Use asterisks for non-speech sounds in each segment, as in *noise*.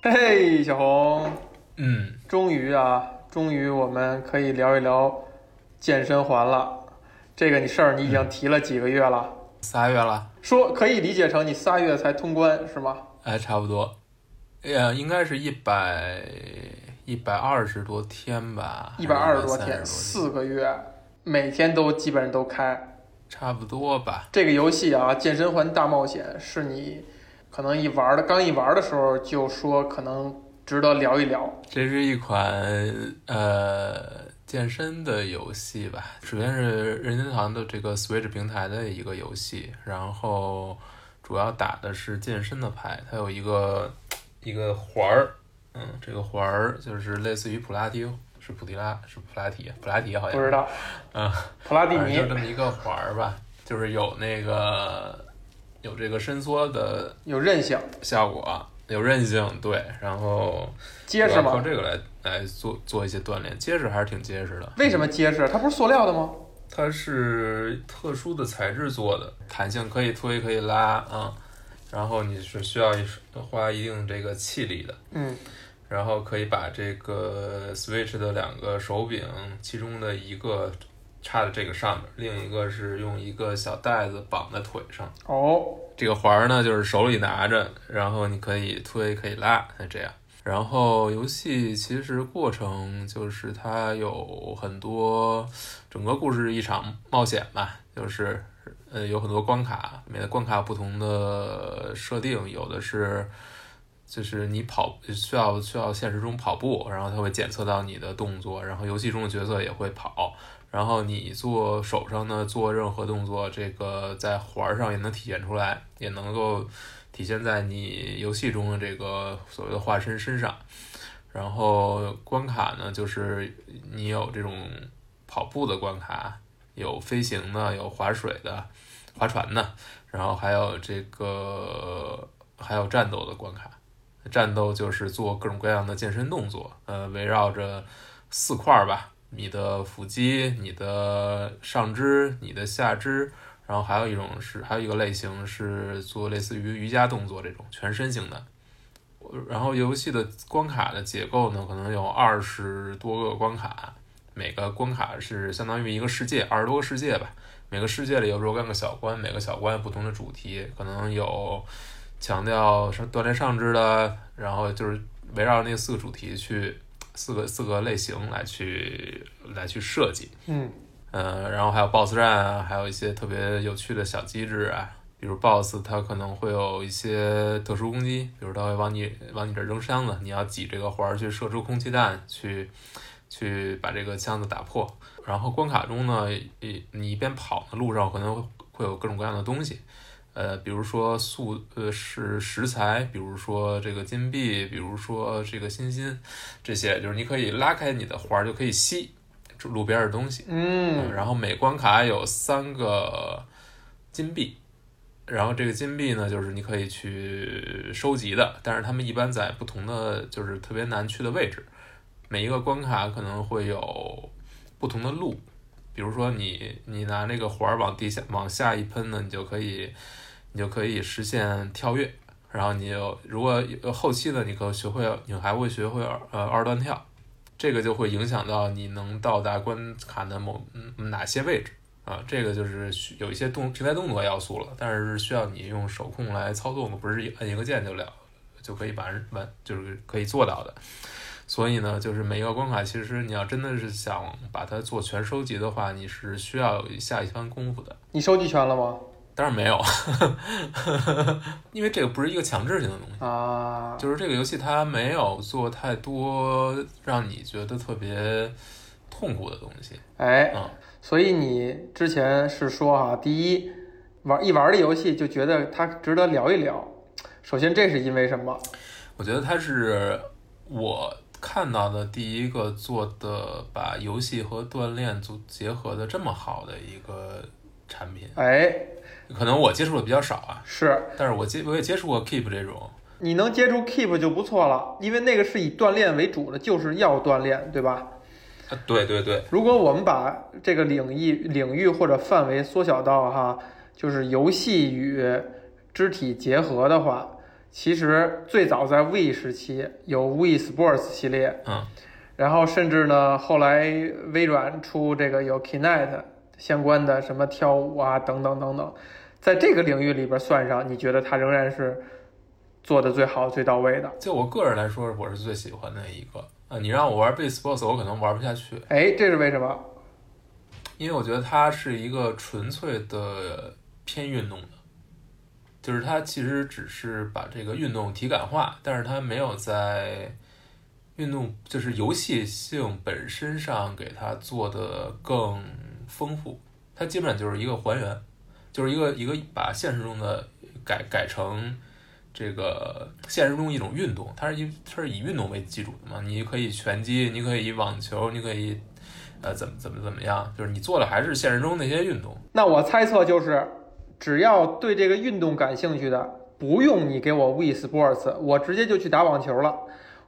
嘿，小红，嗯，终于啊，终于我们可以聊一聊健身环了。这个你事儿你已经提了几个月了，仨月了，说可以理解成你仨月才通关是吗？哎，差不多，呃，应该是一百一百二十多天吧，一百二十多，天，四个月，每天都基本上都开。差不多吧。这个游戏啊，《健身环大冒险》是你可能一玩的，刚一玩的时候就说可能值得聊一聊。这是一款呃健身的游戏吧，首先是任天堂的这个 Switch 平台的一个游戏，然后主要打的是健身的牌，它有一个一个环儿，嗯，这个环儿就是类似于普拉提，是普提拉，是普拉提，普拉提好像不知道，嗯，普拉蒂尼就这么一个环儿吧，就是有那个有这个伸缩的有韧性，效果，有韧性，对，然后结实主要靠？这个来来做做一些锻炼，结实还是挺结实的。为什么结实？它不是塑料的吗？它是特殊的材质做的，弹性可以推可以拉啊、然后你是需要一花一定这个气力的，嗯，然后可以把这个 Switch 的两个手柄，其中的一个插在这个上面，另一个是用一个小袋子绑在腿上。哦，这个环儿呢，就是手里拿着，然后你可以推，可以拉，这样。然后游戏其实过程就是它有很多，整个故事一场冒险吧，就是呃有很多关卡，每个关卡有不同的设定，有的是就是你跑需要需要现实中跑步，然后它会检测到你的动作，然后游戏中的角色也会跑，然后你做手上呢做任何动作，这个在环儿上也能体现出来，也能够体现在你游戏中的这个所谓的化身身上。然后关卡呢，就是你有这种跑步的关卡，有飞行的，有划水的、划船的，然后还有这个还有战斗的关卡。战斗就是做各种各样的健身动作，呃，围绕着四块儿吧，你的腹肌、你的上肢、你的下肢，然后还有一种是还有一个类型是做类似于瑜伽动作这种全身型的。然后游戏的关卡的结构呢，可能有二十多个关卡，每个关卡是相当于一个世界，二十多个世界吧。每个世界里有若干个小关，每个小关有不同的主题，可能有强调上锻炼上肢的，然后就是围绕那四个主题去四个四个类型来去来去设计。嗯，呃，然后还有 BOSS 战啊，还有一些特别有趣的小机制啊，比如 BOSS 它可能会有一些特殊攻击，比如它会往你往你这儿扔箱子，你要挤这个环儿去射出空气弹，去去把这个箱子打破。然后关卡中呢，你你一边跑的路上可能会会有各种各样的东西，呃，比如说素呃是食材，比如说这个金币，比如说这个星星，这些就是你可以拉开你的环儿就可以吸路边的东西。嗯，然后每关卡有三个金币，然后这个金币呢，就是你可以去收集的，但是他们一般在不同的就是特别难去的位置。每一个关卡可能会有不同的路，比如说你你拿那个环儿往地下往下一喷呢，你就可以你就可以实现跳跃。然后你有如果有后期呢，你可学会你还会学会二呃二段跳，这个就会影响到你能到达关卡的某嗯哪些位置啊？这个就是有一些动平台动作要素了，但是需要你用手控来操纵的，不是一摁一个键就了就可以完完就是可以做到的。所以呢，就是每一个关卡，其实你要真的是想把它做全收集的话，你是需要下一番功夫的。你收集全了吗？当然没有，*laughs* 因为这个不是一个强制性的东西。啊，就是这个游戏它没有做太多让你觉得特别痛苦的东西。哎嗯，所以你之前是说哈，第一玩一玩这游戏就觉得它值得聊一聊。首先，这是因为什么？我觉得它是我看到的第一个做的把游戏和锻炼组结合的这么好的一个产品。哎，可能我接触的比较少啊，是但是我接我也接触过 Keep 这种。你能接触 Keep 就不错了，因为那个是以锻炼为主的，就是要锻炼，对吧？啊，对对对，如果我们把这个领域领域或者范围缩小到哈，就是游戏与肢体结合的话，其实最早在 We 时期有 We Sports 系列，嗯，然后甚至呢，后来微软出这个有 Kinect 相关的什么跳舞啊等等等等，在这个领域里边算上，你觉得它仍然是做的最好、最到位的？就我个人来说，我是最喜欢的一个。啊，你让我玩 Base Sports，我可能玩不下去。哎，这是为什么？因为我觉得它是一个纯粹的偏运动的，就是它其实只是把这个运动体感化，但是它没有在运动就是游戏性本身上给它做的更丰富。它基本上就是一个还原，就是一个一个把现实中的改改成。这个现实中一种运动，它是以它是以运动为基础的嘛？你可以拳击，你可以网球，你可以呃怎么怎么怎么样？就是你做的还是现实中那些运动。那我猜测就是，只要对这个运动感兴趣的，不用你给我 We Sports，我直接就去打网球了，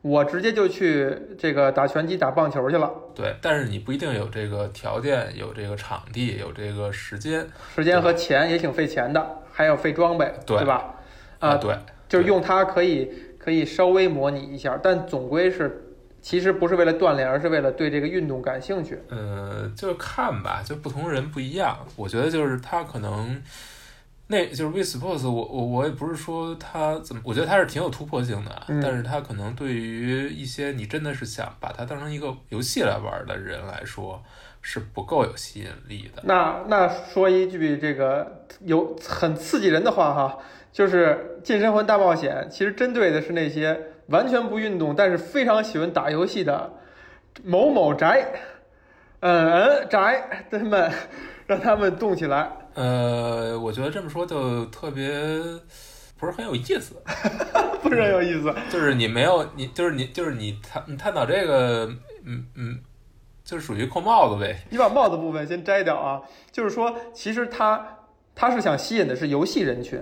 我直接就去这个打拳击、打棒球去了。对，但是你不一定有这个条件，有这个场地，有这个时间，时间和钱也挺费钱的，还要费装备，对吧？啊，对。就是用它可以可以稍微模拟一下，但总归是其实不是为了锻炼，而是为了对这个运动感兴趣。呃，就是看吧，就不同人不一样。我觉得就是他可能那就是 e Sports，我我我也不是说它怎么，我觉得它是挺有突破性的，但是它可能对于一些你真的是想把它当成一个游戏来玩的人来说是不够有吸引力的。那那说一句这个有很刺激人的话哈。就是《健身环大冒险》，其实针对的是那些完全不运动，但是非常喜欢打游戏的某某宅，嗯嗯宅他们，让他们动起来。呃，我觉得这么说就特别不是很有意思，不是很有意思。*laughs* 就是你没有你，就是你，就是你探你探讨这个，嗯嗯，就是属于扣帽子呗。你把帽子部分先摘掉啊，就是说，其实他他是想吸引的是游戏人群。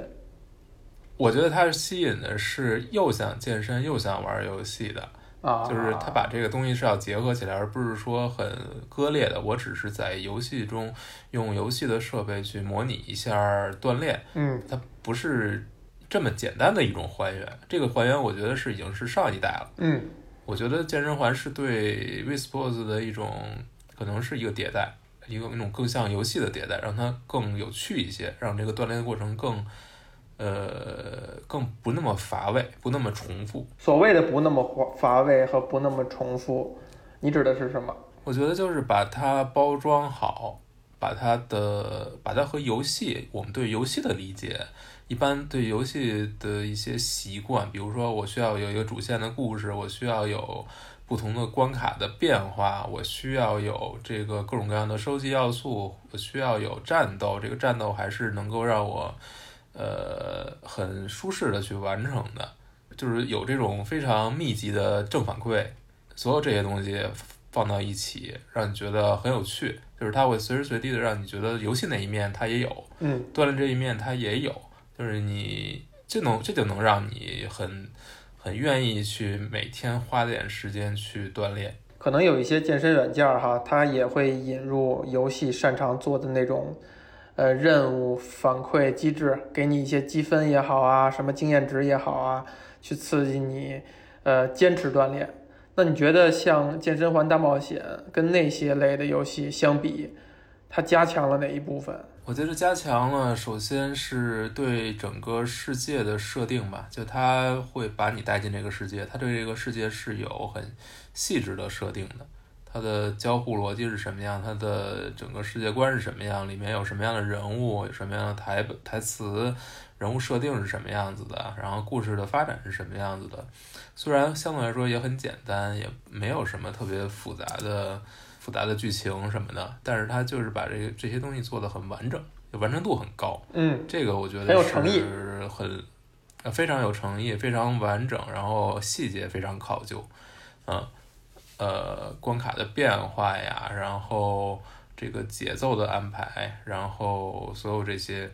我觉得他吸引的是又想健身又想玩游戏的啊，就是他把这个东西是要结合起来，而不是说很割裂的。我只是在游戏中用游戏的设备去模拟一下锻炼，嗯，它不是这么简单的一种还原。这个还原我觉得是已经是上一代了，嗯，我觉得健身环是对 w e Sports 的一种可能是一个迭代，一个那种更像游戏的迭代，让它更有趣一些，让这个锻炼的过程更。呃，更不那么乏味，不那么重复。所谓的不那么乏乏味和不那么重复，你指的是什么？我觉得就是把它包装好，把它的把它和游戏，我们对游戏的理解，一般对游戏的一些习惯，比如说我需要有一个主线的故事，我需要有不同的关卡的变化，我需要有这个各种各样的收集要素，我需要有战斗，这个战斗还是能够让我。呃，很舒适的去完成的，就是有这种非常密集的正反馈，所有这些东西放到一起，让你觉得很有趣。就是它会随时随地的让你觉得游戏那一面它也有，嗯，锻炼这一面它也有，就是你这能这就能让你很很愿意去每天花点时间去锻炼。可能有一些健身软件哈，它也会引入游戏擅长做的那种。呃，任务反馈机制，给你一些积分也好啊，什么经验值也好啊，去刺激你，呃，坚持锻炼。那你觉得像健身环大冒险跟那些类的游戏相比，它加强了哪一部分？我觉得加强了，首先是对整个世界的设定吧，就它会把你带进这个世界，它对这个世界是有很细致的设定的。它的交互逻辑是什么样？它的整个世界观是什么样？里面有什么样的人物？有什么样的台台词？人物设定是什么样子的？然后故事的发展是什么样子的？虽然相对来说也很简单，也没有什么特别复杂的复杂的剧情什么的，但是它就是把这个这些东西做的很完整，完成度很高。嗯，这个我觉得很有诚意，很非常有诚意，非常完整，然后细节非常考究，嗯。呃，关卡的变化呀，然后这个节奏的安排，然后所有这些，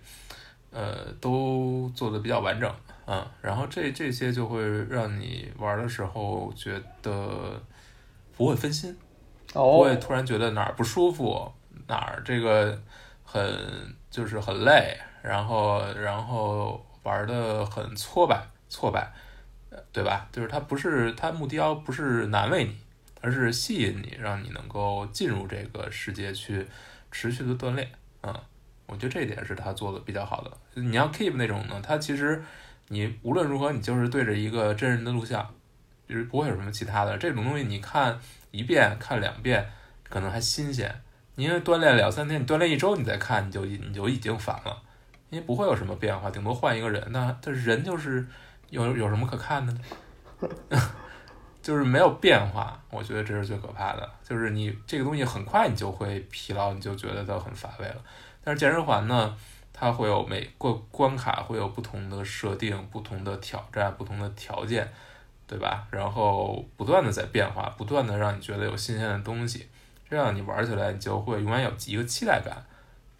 呃，都做的比较完整，嗯，然后这这些就会让你玩的时候觉得不会分心，不会突然觉得哪儿不舒服，哪儿这个很就是很累，然后然后玩的很挫败，挫败，呃对吧？就是它不是它目标不是难为你，而是吸引你，让你能够进入这个世界去持续的锻炼。嗯，我觉得这一点是他做的比较好的。你要 Keep 那种呢，它其实你无论如何你就是对着一个真人的录像，就是不会有什么其他的。这种东西你看一遍看两遍可能还新鲜，你因为锻炼两三天，你锻炼一周你再看你就你就已经烦了。因为不会有什么变化，顶多换一个人。那但是人就是有有什么可看的呢？*laughs* 就是没有变化，我觉得这是最可怕的。就是你这个东西很快你就会疲劳，你就觉得它很乏味了。但是健身环呢，它会有每个关卡会有不同的设定、不同的挑战、不同的条件，对吧？然后不断的在变化，不断的让你觉得有新鲜的东西，这样你玩起来你就会永远有一个期待感。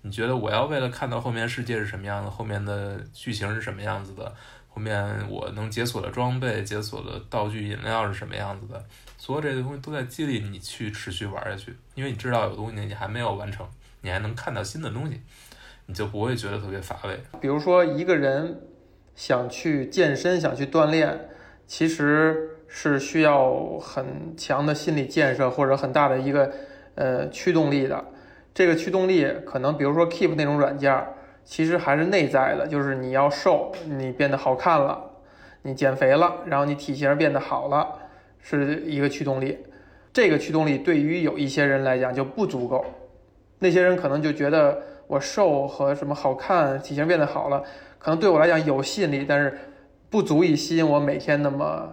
你觉得我要为了看到后面世界是什么样的，后面的剧情是什么样子的，后面我能解锁的装备、解锁的道具、饮料是什么样子的，所有这些东西都在激励你去持续玩下去，因为你知道有东西你还没有完成，你还能看到新的东西，你就不会觉得特别乏味。比如说一个人想去健身、想去锻炼，其实是需要很强的心理建设或者很大的一个呃驱动力的。这个驱动力可能，比如说 Keep 那种软件，其实还是内在的，就是你要瘦，你变得好看了，你减肥了，然后你体型变得好了，是一个驱动力。这个驱动力对于有一些人来讲就不足够，那些人可能就觉得我瘦和什么好看、体型变得好了，可能对我来讲有吸引力，但是不足以吸引我每天那么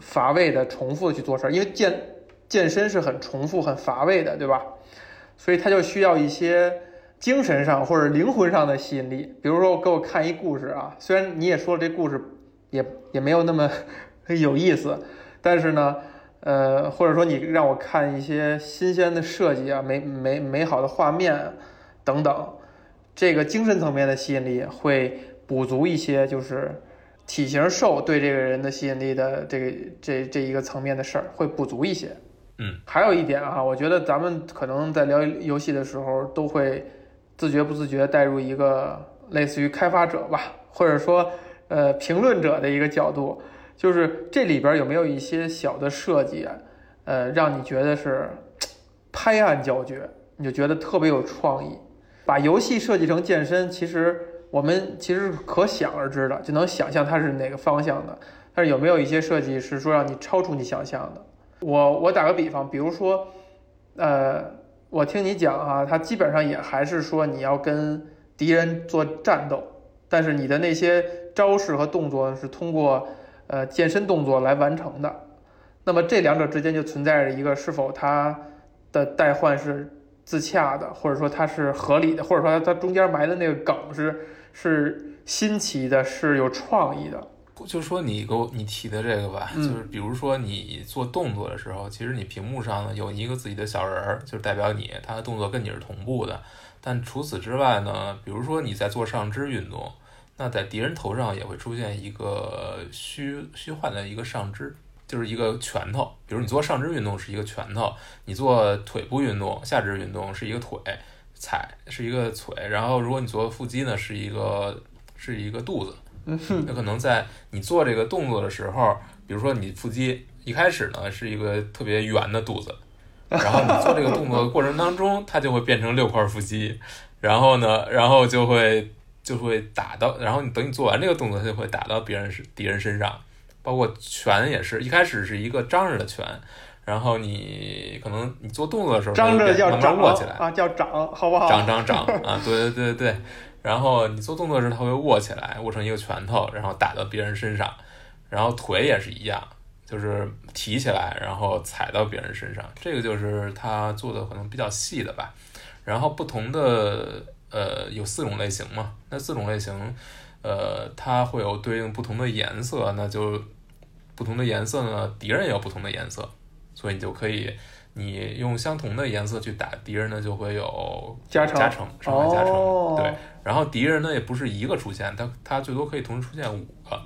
乏味的重复的去做事儿，因为健健身是很重复、很乏味的，对吧？所以他就需要一些精神上或者灵魂上的吸引力，比如说给我看一故事啊，虽然你也说了这故事也也没有那么 *laughs* 有意思，但是呢，呃，或者说你让我看一些新鲜的设计啊，美美美好的画面等等，这个精神层面的吸引力会补足一些，就是体型瘦对这个人的吸引力的这个这这一个层面的事儿会补足一些。嗯，还有一点啊，我觉得咱们可能在聊游戏的时候，都会自觉不自觉带入一个类似于开发者吧，或者说呃评论者的一个角度，就是这里边有没有一些小的设计，呃，让你觉得是拍案叫绝，你就觉得特别有创意。把游戏设计成健身，其实我们其实可想而知的，就能想象它是哪个方向的。但是有没有一些设计是说让你超出你想象的？我我打个比方，比如说，呃，我听你讲啊，它基本上也还是说你要跟敌人做战斗，但是你的那些招式和动作是通过呃健身动作来完成的。那么这两者之间就存在着一个是否它的代换是自洽的，或者说它是合理的，或者说它中间埋的那个梗是是新奇的，是有创意的。就说你给我你提的这个吧，嗯就是比如说你做动作的时候，其实你屏幕上呢有一个自己的小人儿，就是代表你，他的动作跟你是同步的。但除此之外呢，比如说你在做上肢运动，那在敌人头上也会出现一个虚虚幻的一个上肢，就是一个拳头。比如你做上肢运动是一个拳头，你做腿部运动、下肢运动是一个腿踩是一个腿，然后如果你做腹肌呢是一个是一个肚子。嗯有可能在你做这个动作的时候，比如说你腹肌一开始呢是一个特别圆的肚子，然后你做这个动作的过程当中，它就会变成六块腹肌，然后呢，然后就会就会打到，然后你等你做完这个动作，它就会打到别人是敌人身上，包括拳也是一开始是一个张着的拳，然后你可能你做动作的时候，张着叫慢掌慢握起来，啊，叫掌，好不好？长长长啊，对对对对对。然后你做动作时，它会握起来，握成一个拳头，然后打到别人身上。然后腿也是一样，就是提起来，然后踩到别人身上。这个就是他做的可能比较细的吧。然后不同的呃有四种类型嘛，那四种类型，呃，它会有对应不同的颜色，那就不同的颜色呢，敌人也有不同的颜色，所以你就可以。你用相同的颜色去打敌人呢，就会有加成加成，伤害加成。哦、对，然后敌人呢也不是一个出现，他他最多可以同时出现五个。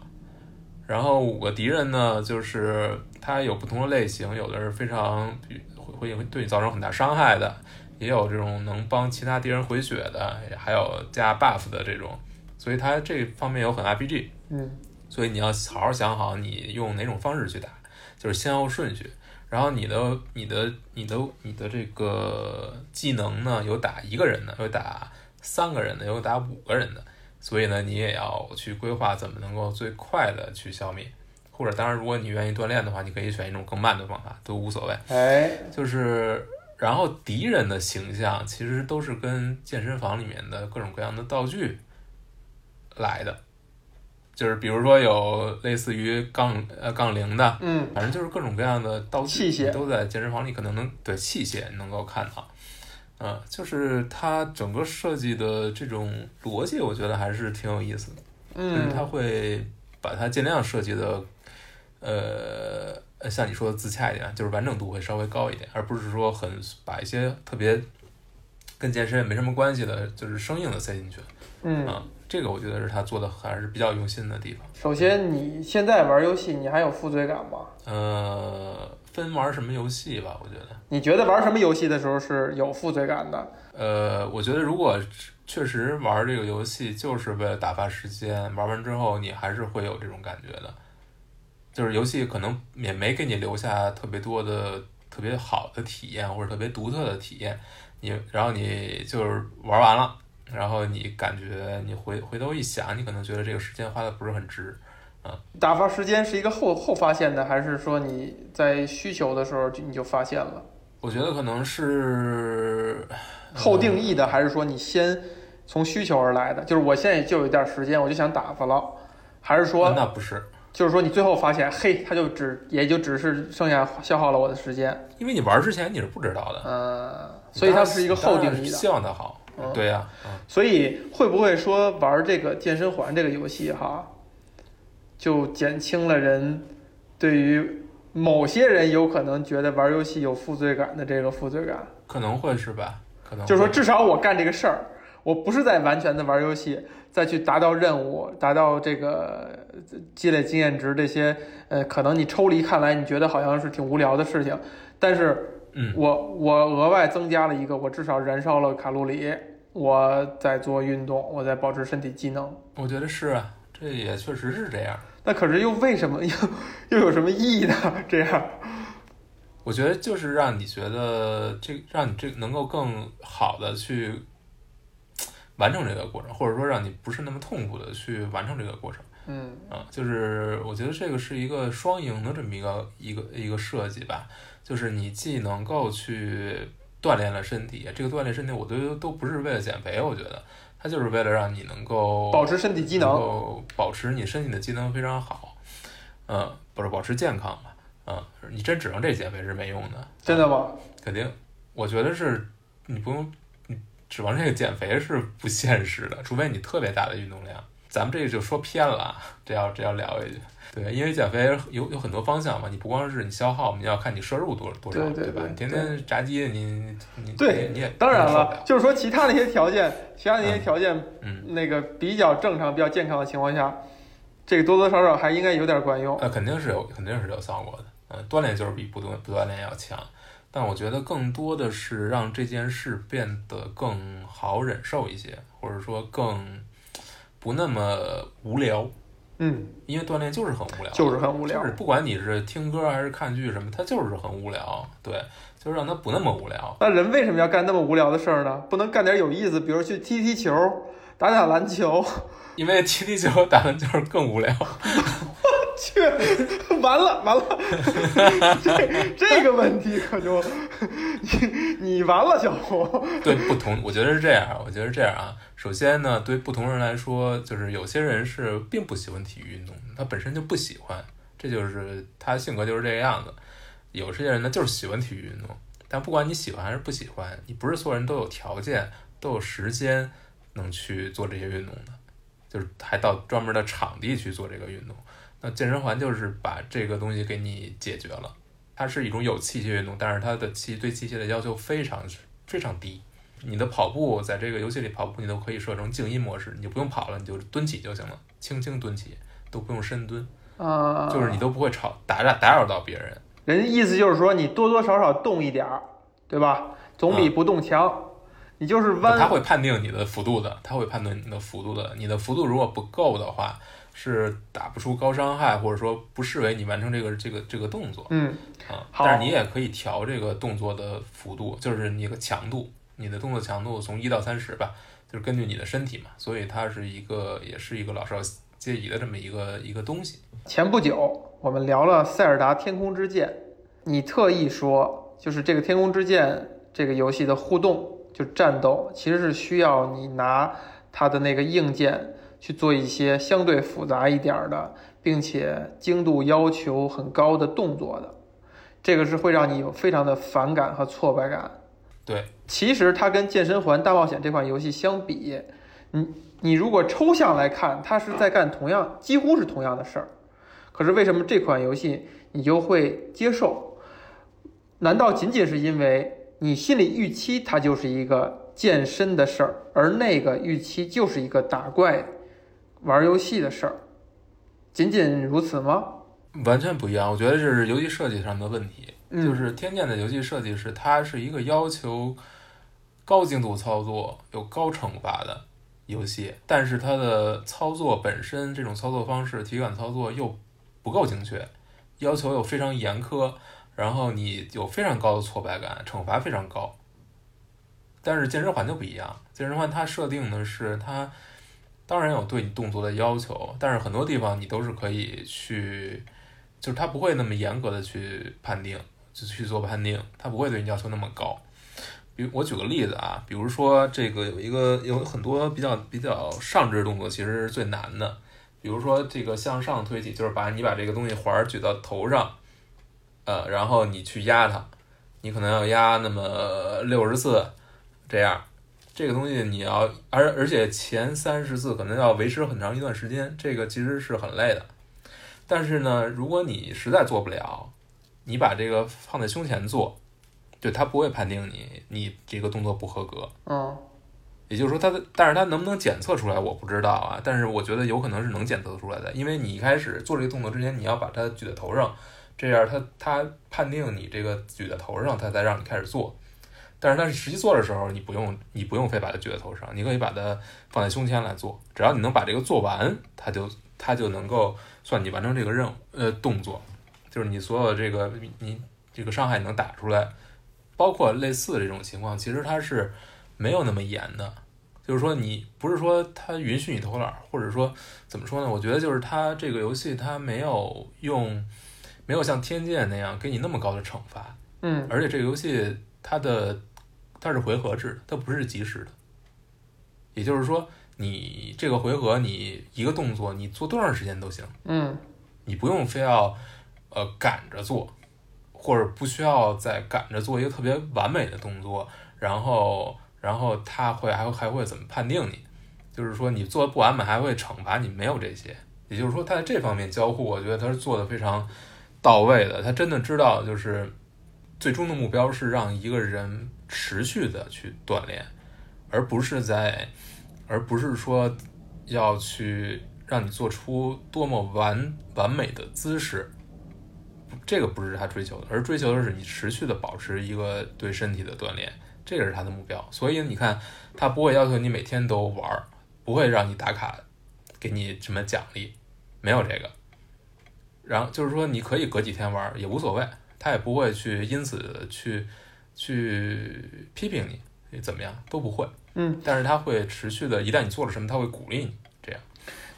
然后五个敌人呢，就是他有不同的类型，有的是非常会会对你造成很大伤害的，也有这种能帮其他敌人回血的，还有加 buff 的这种，所以它这方面有很 RPG。嗯，所以你要好好想好你用哪种方式去打，就是先后顺序。然后你的、你的、你的、你的这个技能呢，有打一个人的，有打三个人的，有打五个人的，所以呢，你也要去规划怎么能够最快的去消灭。或者，当然，如果你愿意锻炼的话，你可以选一种更慢的方法，都无所谓。哎，就是，然后敌人的形象其实都是跟健身房里面的各种各样的道具来的，就是比如说有类似于杠呃杠铃的，嗯，反正就是各种各样的道具器械都在健身房里可能能对器械能够看到。嗯，就是它整个设计的这种逻辑，我觉得还是挺有意思的。就是它嗯，会把它尽量设计的，呃，像你说的自洽一点，就是完整度会稍微高一点，而不是说很把一些特别跟健身也没什么关系的，就是生硬的塞进去。嗯，啊，这个我觉得是他做的还是比较用心的地方。首先你现在玩游戏，你还有负罪感吗？呃，分玩什么游戏吧，我觉得。你觉得玩什么游戏的时候是有负罪感的？呃，我觉得如果确实玩这个游戏就是为了打发时间，玩完之后你还是会有这种感觉的，就是游戏可能也没给你留下特别多的特别好的体验或者特别独特的体验，你然后你就是玩完了，然后你感觉你回回头一想，你可能觉得这个时间花的不是很值。打发时间是一个后后发现的，还是说你在需求的时候就你就发现了？我觉得可能是后定义的，还是说你先从需求而来的？就是我现在就有一点时间，我就想打发了，还是呃说那不是，就是说你最后发现，嘿，它就只也就只是剩下消耗了我的时间，因为你玩之前你是不知道的，嗯，所以它是一个后定义的。希望它好。嗯对呀、嗯所以会不会说玩这个健身环这个游戏哈，就减轻了人对于某些人有可能觉得玩游戏有负罪感的这个负罪感？可能会是吧？可能就是说，至少我干这个事儿，我不是在完全的玩游戏，再去达到任务，达到这个呃积累经验值这些，呃，可能你抽离看来你觉得好像是挺无聊的事情，但是嗯，我我额外增加了一个，我至少燃烧了卡路里，我在做运动，我在保持身体机能。我觉得是啊，这也确实是这样。那可是又为什么又 *laughs* 又有什么意义呢？这样，我觉得就是让你觉得这让你这能够更好的去完成这个过程，或者说让你不是那么痛苦的去完成这个过程嗯啊。就是我觉得这个是一个双赢的这么一个一个一个设计吧，就是你既能够去锻炼了身体，这个锻炼身体我都都不是为了减肥，我觉得它就是为了让你能够保持身体机能。能够保持你身体的机能非常好，嗯，不是保持健康吧，嗯，你真指望这减肥是没用的，真的吗？肯定，我觉得是你不用，你指望这个减肥是不现实的，除非你特别大的运动量。咱们这个就说偏了啊，这要这要聊一句，对，因为减肥有有很多方向嘛，你不光是你消耗，你要看你摄入多多少，吧？对对对你天天炸鸡，你你对你你也当然了，就是说其他那些条件，其他那些条件，嗯，那个比较正常、比较健康的情况下，这个多多少少还应该有点管用。那肯定是有，肯定是有效果的。嗯，锻炼就是比不锻不锻炼要强，但我觉得更多的是让这件事变得更好忍受一些，或者说更不那么无聊。嗯，因为锻炼就是很无聊，就是很无聊就是不管你是听歌还是看剧什么，它就是很无聊。对，就是让它不那么无聊。那人为什么要干那么无聊的事儿呢？不能干点有意思，比如去踢踢球、打打篮球。因为踢踢球、打篮球更无聊。去，完了完了，*laughs* 这这个问题可就你你完了，*laughs* 小胡。对不同，我觉得是这样，我觉得是这样啊。首先呢，对不同人来说，就是有些人是并不喜欢体育运动，他本身就不喜欢，这就是他性格就是这个样子。有些人呢，就是喜欢体育运动，但不管你喜欢还是不喜欢，你不是所有人都有条件、都有时间能去做这些运动的，就是还到专门的场地去做这个运动。那健身环就是把这个东西给你解决了。它是一种有器械运动，但是它的器对器械的要求非常非常低。你的跑步在这个游戏里跑步，你都可以设成静音模式，你就不用跑了，你就蹲起就行了，轻轻蹲起，都不用深蹲，啊，就是你都不会吵打扰打扰到别人。人家意思就是说，你多多少少动一点儿，对吧？总比不动强。你就是弯，他会判定你的幅度的，他会判断你的幅度的。你的幅度如果不够的话，是打不出高伤害，或者说不视为你完成这个这个这个动作嗯，啊。好但是你也可以调这个动作的幅度，就是你的强度，你的动作强度从一到三十吧，就是根据你的身体嘛。所以它是一个，也是一个老少皆宜的这么一个一个东西。前不久我们聊了《塞尔达天空之剑》，你特意说，就是这个《天空之剑》这个游戏的互动，就战斗，其实是需要你拿它的那个硬件去做一些相对复杂一点儿的，并且精度要求很高的动作的。这个是会让你有非常的反感和挫败感。对，其实它跟《健身环大冒险》这款游戏相比，你你如果抽象来看，它是在干同样几乎是同样的事儿。可是为什么这款游戏你就会接受？难道仅仅是因为你心里预期它就是一个健身的事儿，而那个预期就是一个打怪、玩游戏的事儿？仅仅如此吗？完全不一样。我觉得这是游戏设计上的问题。嗯就是天剑的游戏设计是它是一个要求高精度操作、有高惩罚的游戏，但是它的操作本身这种操作方式、体感操作又不够精确，要求又非常严苛，然后你有非常高的挫败感，惩罚非常高。但是健身环就不一样，健身环它设定的是它当然有对你动作的要求，但是很多地方你都是可以去，就是它不会那么严格的去判定，就去做判定，它不会对你要求那么高。比如我举个例子啊，比如说这个有一个有很多比较比较上肢动作，其实是最难的。比如说这个向上推起，就是把你把这个东西环举到头上，呃，然后你去压它，你可能要压那么六十次，这样，这个东西你要，而而且前三十次可能要维持很长一段时间，这个其实是很累的。但是呢，如果你实在做不了，你把这个放在胸前做，对他不会判定你你这个动作不合格。嗯也就是说，它的，但是它能不能检测出来，我不知道啊。但是我觉得有可能是能检测出来的，因为你一开始做这个动作之前，你要把它举在头上，这样它它判定你这个举在头上，它才让你开始做。但是但是实际做的时候，你不用你不用非把它举在头上，你可以把它放在胸前来做，只要你能把这个做完，它就它就能够算你完成这个任务呃动作，就是你所有的这个你你这个伤害你能打出来，包括类似这种情况，其实它是没有那么严的。就是说，你不是说它允许你偷懒，或者说怎么说呢？我觉得就是它这个游戏它没有用，没有像天剑那样给你那么高的惩罚，嗯而且这个游戏它的它是回合制的，它不是即时的。也就是说，你这个回合你一个动作你做多长时间都行，嗯你不用非要呃赶着做，或者不需要再赶着做一个特别完美的动作，然后然后他会还会还会怎么判定你？就是说你做的不完美还会惩罚你，没有这些。也就是说，他在这方面交互，我觉得他是做的非常到位的。他真的知道，就是最终的目标是让一个人持续的去锻炼，而不是在，而不是说要去让你做出多么完完美的姿势。这个不是他追求的，而追求的是你持续的保持一个对身体的锻炼，这个是他的目标。所以你看，他不会要求你每天都玩，不会让你打卡，给你什么奖励，没有这个。然后就是说，你可以隔几天玩也无所谓，他也不会去因此去去批评你，你怎么样都不会。嗯，但是他会持续的，一旦你做了什么，他会鼓励你。这样，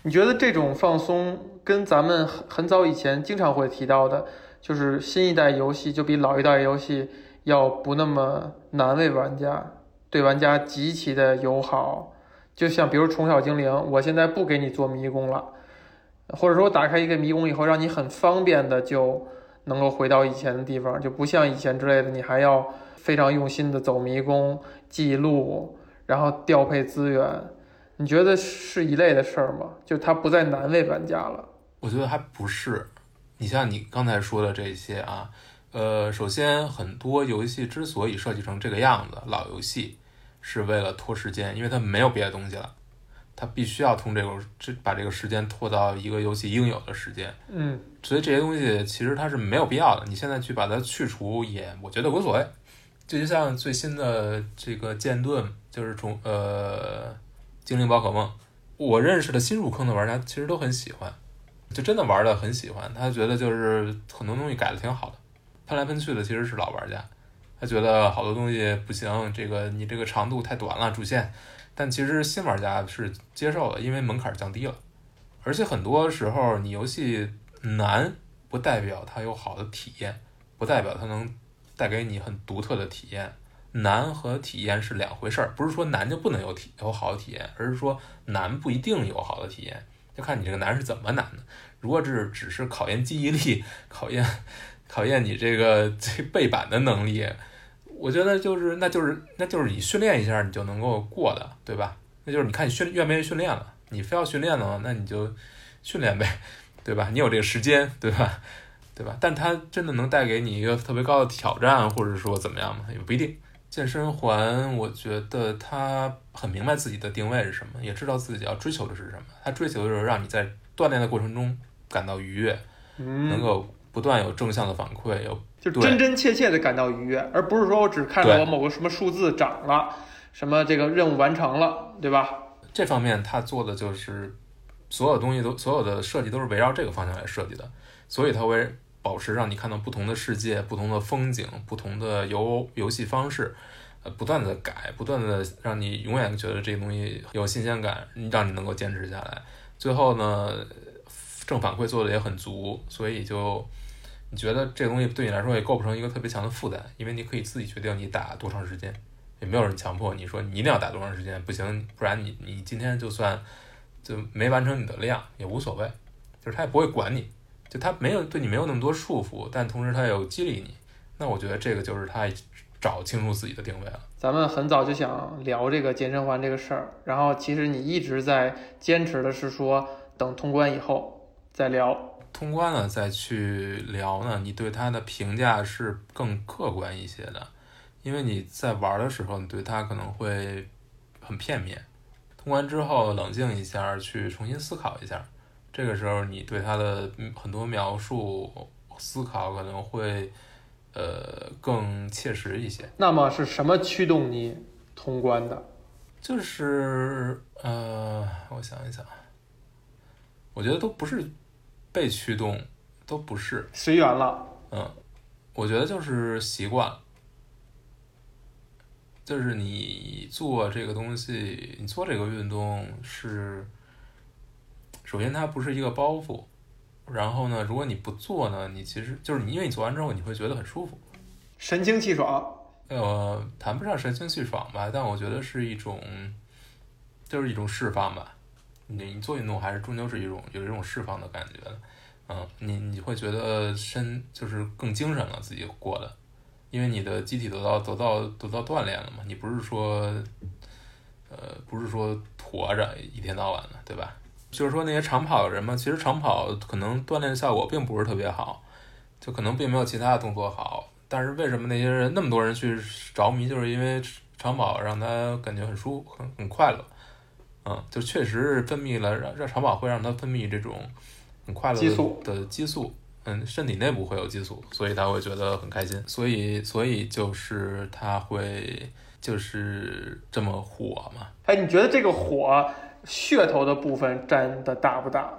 你觉得这种放松跟咱们很很早以前经常会提到的，就是新一代游戏就比老一代游戏要不那么难为玩家，对玩家极其的友好。就像比如虫小精灵，我现在不给你做迷宫了，或者说打开一个迷宫以后，让你很方便的就能够回到以前的地方，就不像以前之类的，你还要非常用心的走迷宫、记录，然后调配资源。你觉得是一类的事儿吗？就它不再难为玩家了。我觉得还不是。你像你刚才说的这些啊，呃，首先很多游戏之所以设计成这个样子，老游戏是为了拖时间，因为它没有别的东西了，它必须要通这个这把这个时间拖到一个游戏应有的时间。嗯所以这些东西其实它是没有必要的。你现在去把它去除也，我觉得无所谓。这就像最新的这个剑盾，就是从呃精灵宝可梦，我认识的新入坑的玩家其实都很喜欢，就真的玩的很喜欢。他觉得就是很多东西改的挺好的，喷来喷去的其实是老玩家，他觉得好多东西不行，这个你这个长度太短了主线。但其实新玩家是接受的，因为门槛降低了，而且很多时候你游戏难不代表它有好的体验，不代表它能带给你很独特的体验。难和体验是两回事儿，不是说难就不能有体有好的体验，而是说难不一定有好的体验，就看你这个难是怎么难的。如果是只是考验记忆力，*laughs* 考验考验你这个这 *laughs* 背板的能力。我觉得就是，那就是，那就是你训练一下，你就能够过的，对吧？那就是你看你训愿不愿意训练了。你非要训练的话，那你就训练呗，对吧？你有这个时间，对吧？对吧？但它真的能带给你一个特别高的挑战，或者说怎么样吗？也不一定。健身环，我觉得他很明白自己的定位是什么，也知道自己要追求的是什么。他追求的就是让你在锻炼的过程中感到愉悦，能够不断有正向的反馈，有。就真真切切的感到愉悦，而不是说我只看到我某个什么数字涨了，什么这个任务完成了，对吧？这方面他做的就是所有东西都所有的设计都是围绕这个方向来设计的，所以他会保持让你看到不同的世界、不同的风景、不同的游游戏方式，呃，不断的改，不断的让你永远觉得这个东西有新鲜感，让你能够坚持下来。最后呢，正反馈做的也很足，所以就。你觉得这东西对你来说也构不成一个特别强的负担，因为你可以自己决定你打多长时间，也没有人强迫你说你一定要打多长时间，不行，不然你你今天就算就没完成你的量也无所谓，就是他也不会管你，就他没有对你没有那么多束缚，但同时他又激励你，那我觉得这个就是他找清楚自己的定位了。咱们很早就想聊这个健身环这个事儿，然后其实你一直在坚持的是说等通关以后再聊。通关了再去聊呢，你对它的评价是更客观一些的，因为你在玩的时候，你对它可能会很片面。通关之后冷静一下，去重新思考一下，这个时候你对它的很多描述、思考可能会呃更切实一些。那么是什么驱动你通关的？就是呃，我想一想，我觉得都不是。被驱动都不是随缘了，嗯，我觉得就是习惯，就是你做这个东西，你做这个运动是，首先它不是一个包袱，然后呢，如果你不做呢，你其实就是你，因为你做完之后你会觉得很舒服，神清气爽。呃，谈不上神清气爽吧，但我觉得是一种，就是一种释放吧。你做运动还是终究是一种有一种释放的感觉的，嗯，你你会觉得身就是更精神了，自己过的，因为你的机体得到得到得到锻炼了嘛，你不是说，呃，不是说驮着一天到晚的，对吧？就是说那些长跑的人嘛，其实长跑可能锻炼效果并不是特别好，就可能并没有其他的动作好，但是为什么那些人那么多人去着迷，就是因为长跑让他感觉很舒服很很快乐。嗯，就确实是分泌了让让长跑会让它分泌这种很快乐的激素，嗯，身体内部会有激素，所以他会觉得很开心，所以所以就是他会就是这么火嘛。哎，你觉得这个火噱头的部分占的大不大？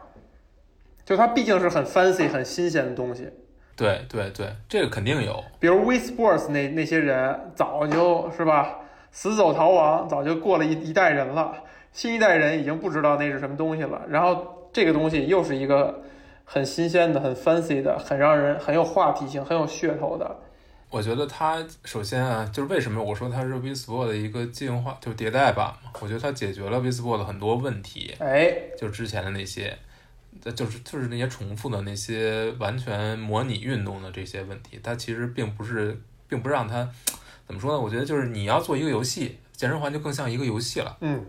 就它毕竟是很 fancy 很新鲜的东西。对对对，这个肯定有。比如 We Sports 那那些人早就是吧，死走逃亡，早就过了一一代人了。新一代人已经不知道那是什么东西了，然后这个东西又是一个很新鲜的、很 fancy 的、很让人很有话题性、很有噱头的。我觉得它首先啊，就是为什么我说它是 v s p o r t 的一个进化，就是迭代版嘛。我觉得它解决了 v s p o r t 的很多问题。哎，就之前的那些，就是就是那些重复的那些完全模拟运动的这些问题，它其实并不是，并不让它怎么说呢？我觉得就是你要做一个游戏，健身环就更像一个游戏了。嗯。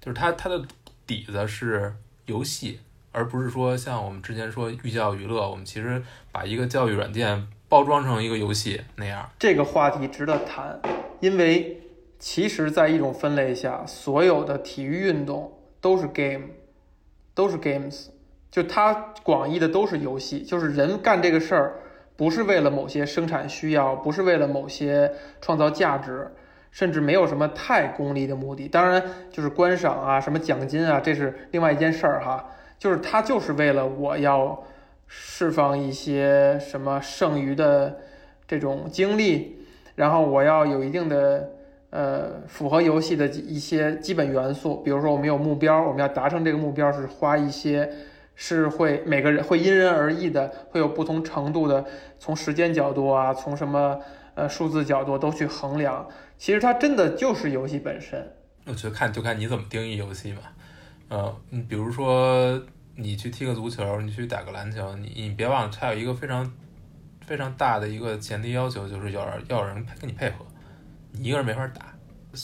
就是它，它的底子是游戏，而不是说像我们之前说寓教于乐。我们其实把一个教育软件包装成一个游戏那样。这个话题值得谈，因为其实，在一种分类下，所有的体育运动都是 game，都是 games。就它广义的都是游戏，就是人干这个事儿，不是为了某些生产需要，不是为了某些创造价值。甚至没有什么太功利的目的。当然，就是观赏啊，什么奖金啊，这是另外一件事儿哈。就是它就是为了我要释放一些什么剩余的这种精力，然后我要有一定的呃符合游戏的一些基本元素，比如说我们有目标，我们要达成这个目标是花一些。是会每个人会因人而异的，会有不同程度的，从时间角度啊，从什么呃数字角度都去衡量。其实它真的就是游戏本身。我觉得看就看你怎么定义游戏嘛。呃，你比如说你去踢个足球，你去打个篮球，你你别忘了，它有一个非常非常大的一个前提要求，就是要要有人跟你配合，你一个人没法打。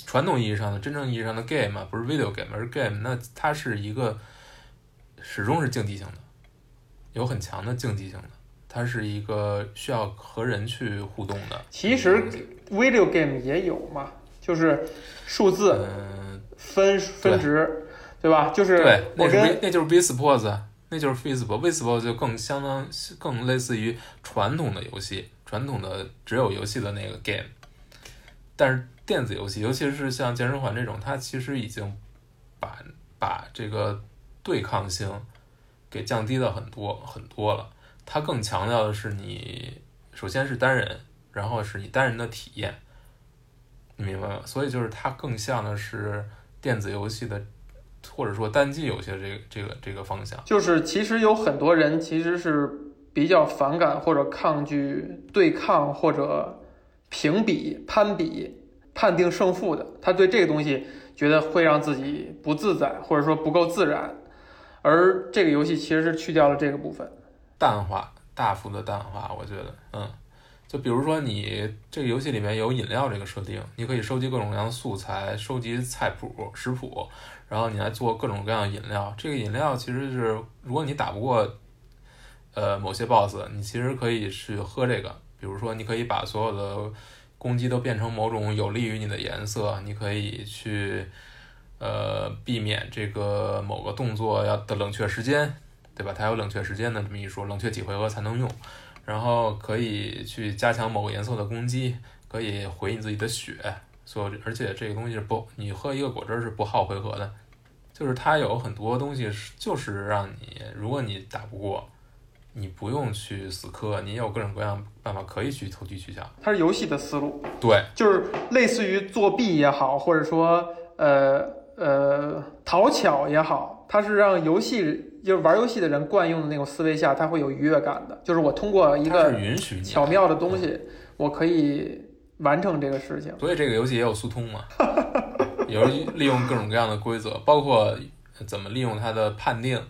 传统意义上的真正意义上的 game 嘛，不是 video game，而是 game，那它是一个。始终是竞技性的，有很强的竞技性的，它是一个需要和人去互动的。其实，video game 也有嘛，就是数字分分值，对吧？就是对，那是那就是 v sports，那就是 v sports，v sports 就更相当更类似于传统的游戏，传统的只有游戏的那个 game。但是电子游戏，尤其是像健身环这种，它其实已经把把这个。对抗性给降低了很多很多了，它更强调的是你首先是单人，然后是你单人的体验，你明白吗？所以就是它更像的是电子游戏的，或者说单机游戏的这个这个这个方向。就是其实有很多人其实是比较反感或者抗拒对抗或者评比、攀比、判定胜负的，他对这个东西觉得会让自己不自在，或者说不够自然。而这个游戏其实是去掉了这个部分，淡化，大幅的淡化，我觉得，嗯，就比如说你这个游戏里面有饮料这个设定，你可以收集各种各样的素材，收集菜谱、食谱，然后你来做各种各样的饮料。这个饮料其实是，如果你打不过，呃，某些 BOSS，你其实可以去喝这个。比如说，你可以把所有的攻击都变成某种有利于你的颜色，你可以去。呃，避免这个某个动作要的冷却时间，对吧？它有冷却时间的这么一说，冷却几回合才能用。然后可以去加强某个颜色的攻击，可以回你自己的血。所以，而且这个东西是不，你喝一个果汁是不耗回合的。就是它有很多东西是，就是让你，如果你打不过，你不用去死磕，你有各种各样办法可以去投机取巧。它是游戏的思路，对，就是类似于作弊也好，或者说呃。呃，讨巧也好，它是让游戏就是玩游戏的人惯用的那种思维下，它会有愉悦感的。就是我通过一个巧妙的东西，我可以完成这个事情。所以这个游戏也有速通嘛，也是利用各种各样的规则，包括怎么利用它的判定，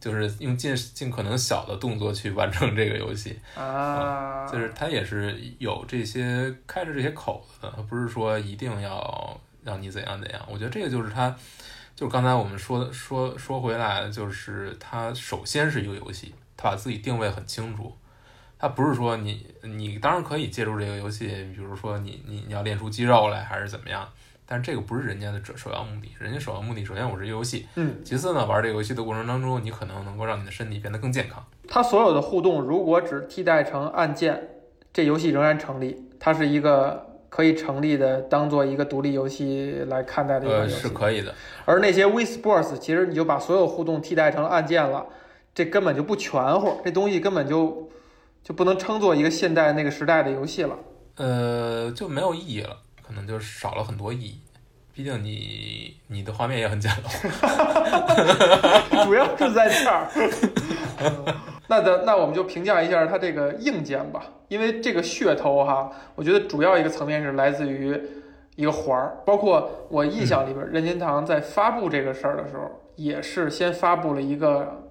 就是用尽尽可能小的动作去完成这个游戏啊。就是它也是有这些开着这些口子的，不是说一定要。让你怎样怎样？我觉得这个就是它，就是刚才我们说的说说回来，就是它首先是一个游戏，它把自己定位很清楚。它不是说你你当然可以借助这个游戏，比如说你你你要练出肌肉来还是怎么样，但是这个不是人家的首要目的。人家首要目的，首先我是游戏，嗯，其次呢，玩这个游戏的过程当中，你可能能够让你的身体变得更健康。它所有的互动如果只替代成按键，这游戏仍然成立。它是一个。可以成立的，当做一个独立游戏来看待的一个游戏是可以的。而那些 We Sports，其实你就把所有互动替代成按键了，这根本就不全乎，这东西根本就就不能称作一个现代那个时代的游戏了。呃，就没有意义了，可能就少了很多意义。毕竟你你的画面也很简陋，*laughs* 主要是在这儿。*laughs* 那的那我们就评价一下它这个硬件吧，因为这个噱头哈，我觉得主要一个层面是来自于一个环儿，包括我印象里边，任天堂在发布这个事儿的时候，也是先发布了一个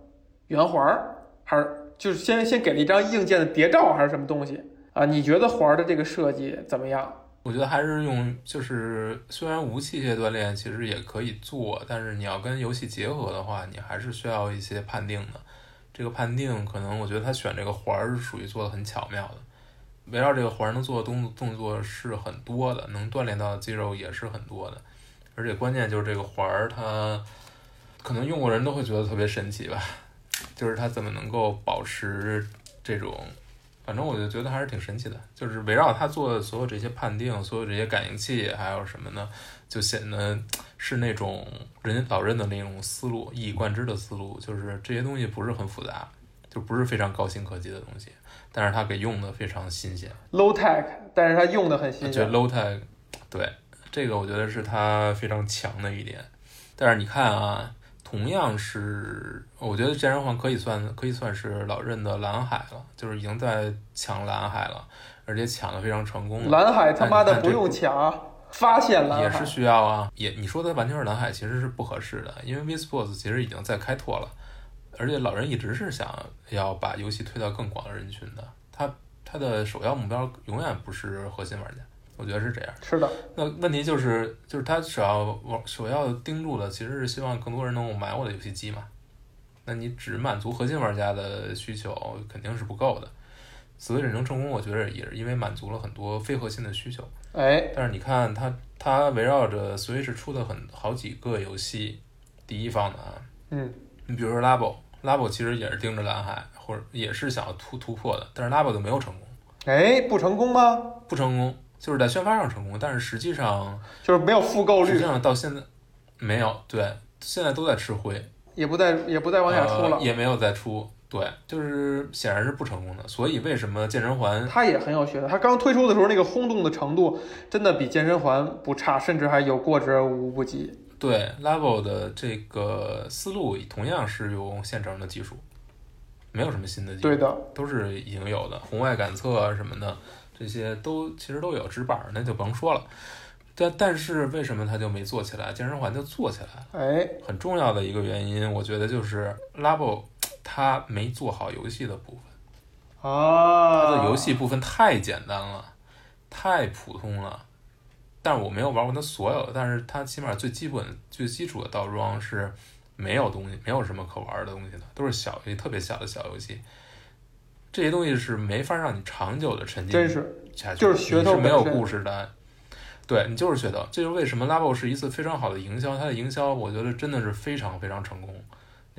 圆环儿，还是就是先先给了一张硬件的谍照，还是什么东西啊？你觉得环儿的这个设计怎么样？我觉得还是用，就是虽然无器械锻炼其实也可以做，但是你要跟游戏结合的话，你还是需要一些判定的。这个判定可能，我觉得他选这个环儿是属于做的很巧妙的，围绕这个环儿能做的动动作是很多的，能锻炼到的肌肉也是很多的，而且关键就是这个环儿，它可能用过人都会觉得特别神奇吧，就是它怎么能够保持这种反正我就觉得还是挺神奇的，就是围绕他做的所有这些判定，所有这些感应器，还有什么呢，就显得是那种人老任的那种思路，一以贯之的思路，就是这些东西不是很复杂，就不是非常高新科技的东西，但是他给用的非常新鲜。low tech，但是他用的很新鲜 low tech，对这个我觉得是他非常强的一点。但是你看啊，同样是，我觉得健身环可以算可以算是老任的蓝海了，就是已经在抢蓝海了，而且抢的非常成功了。蓝海他妈的不用抢，发现蓝海也是需要啊，也你说的完全是蓝海，其实是不合适的，因为 V Sports 其实已经在开拓了，而且老人一直是想要把游戏推到更广的人群的，他他的首要目标永远不是核心玩家，我觉得是这样。是的，那问题就是，就是他首要往首要盯住的，其实是希望更多人能够买我的游戏机嘛。那你只满足核心玩家的需求，肯定是不够的。所谓忍能成功，我觉得也是因为满足了很多非核心的需求。哎，但是你看它，它围绕着 Switch 出的很好几个游戏，第一方的啊，嗯，你比如说 Labo，Labo 其实也是盯着蓝海，或者也是想要突突破的，但是 Labo 就没有成功，哎，不成功吗？不成功，就是在宣发上成功，但是实际上就是没有复购率。实际，上到现在没有，对，现在都在吃灰，也不再也不再往下出了。呃。也没有再出，对，就是显然是不成功的。所以为什么健身环它也很有噱头，它刚推出的时候那个轰动的程度，真的比健身环不差，甚至还有过之而无不及。对 Level 的这个思路同样是用现成的技术，没有什么新的技术，对的，都是已经有的，红外感测啊什么的，这些都其实都有，直板儿那就甭说了。但但是为什么它就没做起来？健身环就做起来了。哎，很重要的一个原因，我觉得就是 Labo 它没做好游戏的部分，它啊，的游戏部分太简单了，太普通了。但是我没有玩过他所有的，但是他起码最基本、最基础的倒装是没有东西，没有什么可玩的东西的，都是小游戏，特别小的小游戏。这些东西是没法让你长久的沉浸真是下去，就是噱头你是没有故事的。对你就是噱头，这就是为什么 Labo 是一次非常好的营销，它的营销我觉得真的是非常非常成功，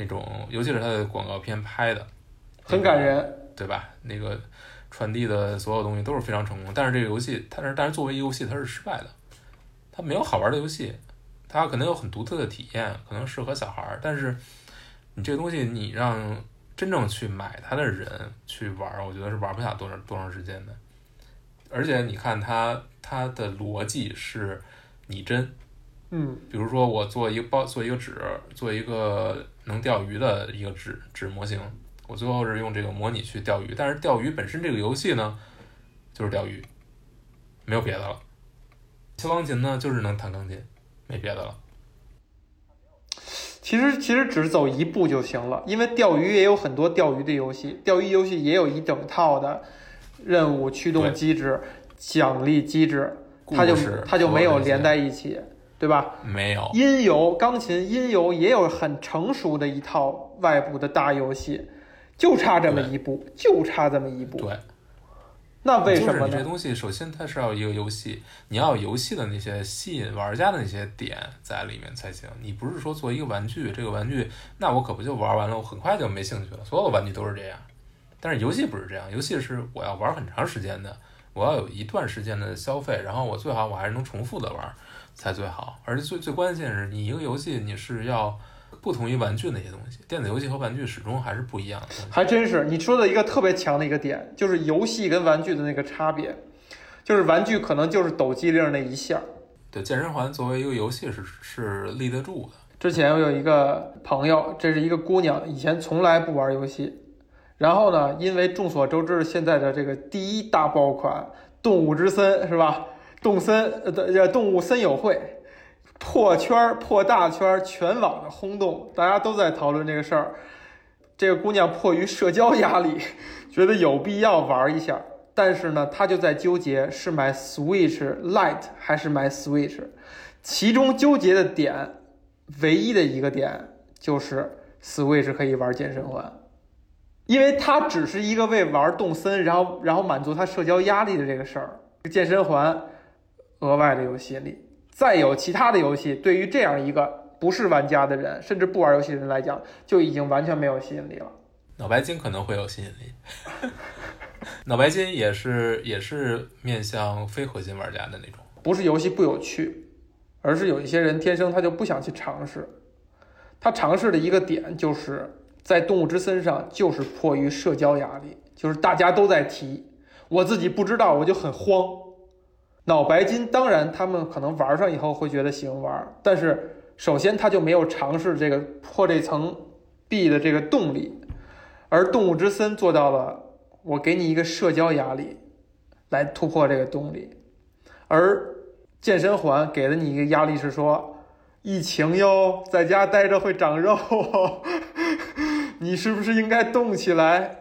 那种尤其是它的广告片拍的，很感人。对吧？那个传递的所有东西都是非常成功，但是这个游戏它是但是作为游戏它是失败的，它没有好玩的游戏，它可能有很独特的体验，可能适合小孩儿，但是你这个东西你让真正去买它的人去玩，我觉得是玩不下多长多长时间的。而且你看它它的逻辑是拟真，嗯，比如说我做一个包做一个纸，做一个能钓鱼的一个纸纸模型，我最后是用这个模拟去钓鱼，但是钓鱼本身这个游戏呢，就是钓鱼，没有别的了。敲钢琴呢，就是能弹钢琴，没别的了。其实其实只走一步就行了，因为钓鱼也有很多钓鱼的游戏，钓鱼游戏也有一整套的任务驱动机制、奖励机制，它就它就没有连在一起，对吧？没有，音游钢琴音游也有很成熟的一套外部的大游戏，就差这么一步，就差这么一步。对，那为什么就是这呢？东西，首先它是要一个游戏，你要有游戏的那些吸引玩家的那些点在里面才行。你不是说做一个玩具，这个玩具那我可不就玩完了，我很快就没兴趣了。所有的玩具都是这样，但是游戏不是这样，游戏是我要玩很长时间的，我要有一段时间的消费，然后我最好我还是能重复的玩才最好。而且最最关键是你一个游戏你是要不同于玩具那些东西，电子游戏和玩具始终还是不一样的。还真是你说的一个特别强的一个点，就是游戏跟玩具的那个差别，就是玩具可能就是抖机灵那一下。对，健身环作为一个游戏是是立得住的。之前我有一个朋友，这是一个姑娘，以前从来不玩游戏，然后呢，因为众所周知现在的这个第一大爆款《动物之森》是吧？动森呃的动物森友会破圈儿破大圈儿，全网的轰动，大家都在讨论这个事儿。这个姑娘迫于社交压力，*laughs* 觉得有必要玩一下，但是呢，她就在纠结是买 Switch Lite 还是买 Switch，其中纠结的点。唯一的一个点就是 Switch 可以玩健身环，因为它只是一个为玩动森，然后然后满足他社交压力的这个事儿。健身环额外的有吸引力，再有其他的游戏，对于这样一个不是玩家的人，甚至不玩游戏的人来讲，就已经完全没有吸引力了。脑白金可能会有吸引力，*laughs* 脑白金也是也是面向非核心玩家的那种。不是游戏不有趣，而是有一些人天生他就不想去尝试。他尝试的一个点就是在动物之森上，就是迫于社交压力，就是大家都在提，我自己不知道，我就很慌。脑白金当然他们可能玩上以后会觉得喜欢玩，但是首先他就没有尝试这个破这层壁的这个动力，而动物之森做到了，我给你一个社交压力，来突破这个动力。而健身环给了你一个压力是说，疫情哟，在家待着会长肉，*laughs* 你是不是应该动起来？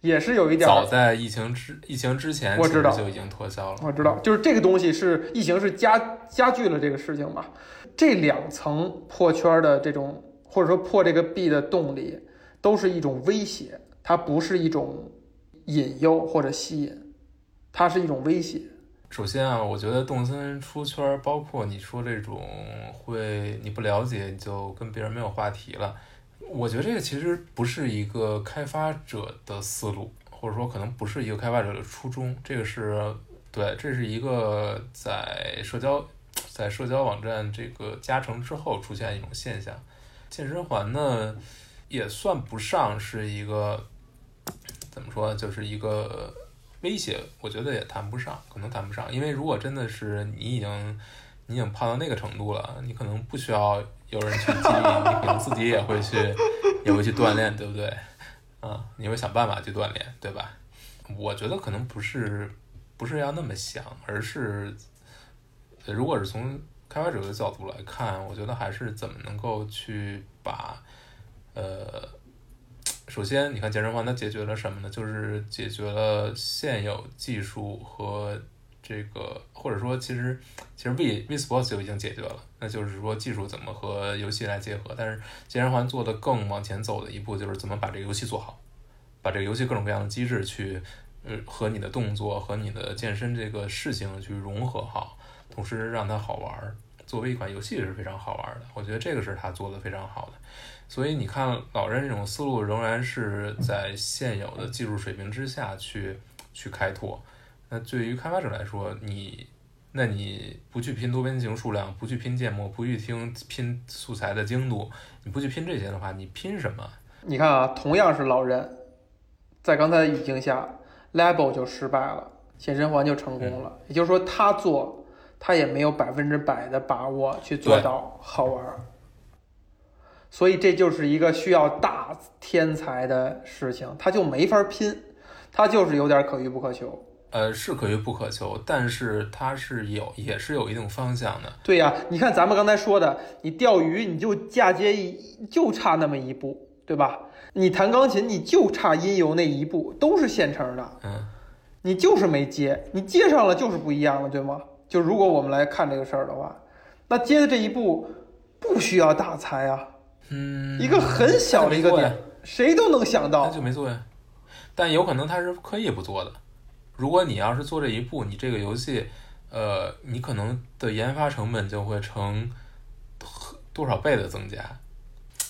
也是有一点。早在疫情之疫情之前，我知道就已经脱销了。我知道，就是这个东西是疫情是加加剧了这个事情嘛？这两层破圈的这种或者说破这个壁的动力，都是一种威胁，它不是一种引诱或者吸引，它是一种威胁。首先啊，我觉得动森出圈，包括你说这种会你不了解，你就跟别人没有话题了。我觉得这个其实不是一个开发者的思路，或者说可能不是一个开发者的初衷。这个是对，这是一个在社交在社交网站这个加成之后出现一种现象。健身环呢，也算不上是一个怎么说，就是一个。威胁，我觉得也谈不上，可能谈不上，因为如果真的是你已经，你已经胖到那个程度了，你可能不需要有人去激励，你可能自己也会去，*laughs* 也会去锻炼，对不对？啊，你会想办法去锻炼，对吧？我觉得可能不是，不是要那么想，而是，如果是从开发者的角度来看，我觉得还是怎么能够去把，呃。首先，你看健身房它解决了什么呢？就是解决了现有技术和这个，或者说，其实其实 V V Sports 就已经解决了。那就是说，技术怎么和游戏来结合？但是健身环做的更往前走的一步，就是怎么把这个游戏做好，把这个游戏各种各样的机制去呃和你的动作和你的健身这个事情去融合好，同时让它好玩。作为一款游戏是非常好玩的，我觉得这个是他做的非常好的。所以你看，老任这种思路仍然是在现有的技术水平之下去去开拓。那对于开发者来说，你那你不去拼多边形数量，不去拼建模，不去听拼素材的精度，你不去拼这些的话，你拼什么？你看啊，同样是老人，在刚才的语境下，Label 就失败了，健身环就成功了。也就是说，他做他也没有百分之百的把握去做到好玩。所以这就是一个需要大天才的事情，他就没法拼，他就是有点可遇不可求。呃，是可遇不可求，但是它是有，也是有一定方向的。对呀，你看咱们刚才说的，你钓鱼你就嫁接一，就差那么一步，对吧？你弹钢琴你就差音游那一步，都是现成的。嗯，你就是没接，你接上了就是不一样了，对吗？就如果我们来看这个事儿的话，那接的这一步不需要大才啊。嗯，一个很小的一个点，谁都能想到，那就没做呀。但有可能他是刻意不做的。如果你要是做这一步，你这个游戏，呃，你可能的研发成本就会成多少倍的增加。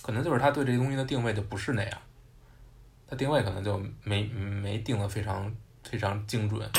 可能就是他对这东西的定位就不是那样，他定位可能就没没定的非常非常精准。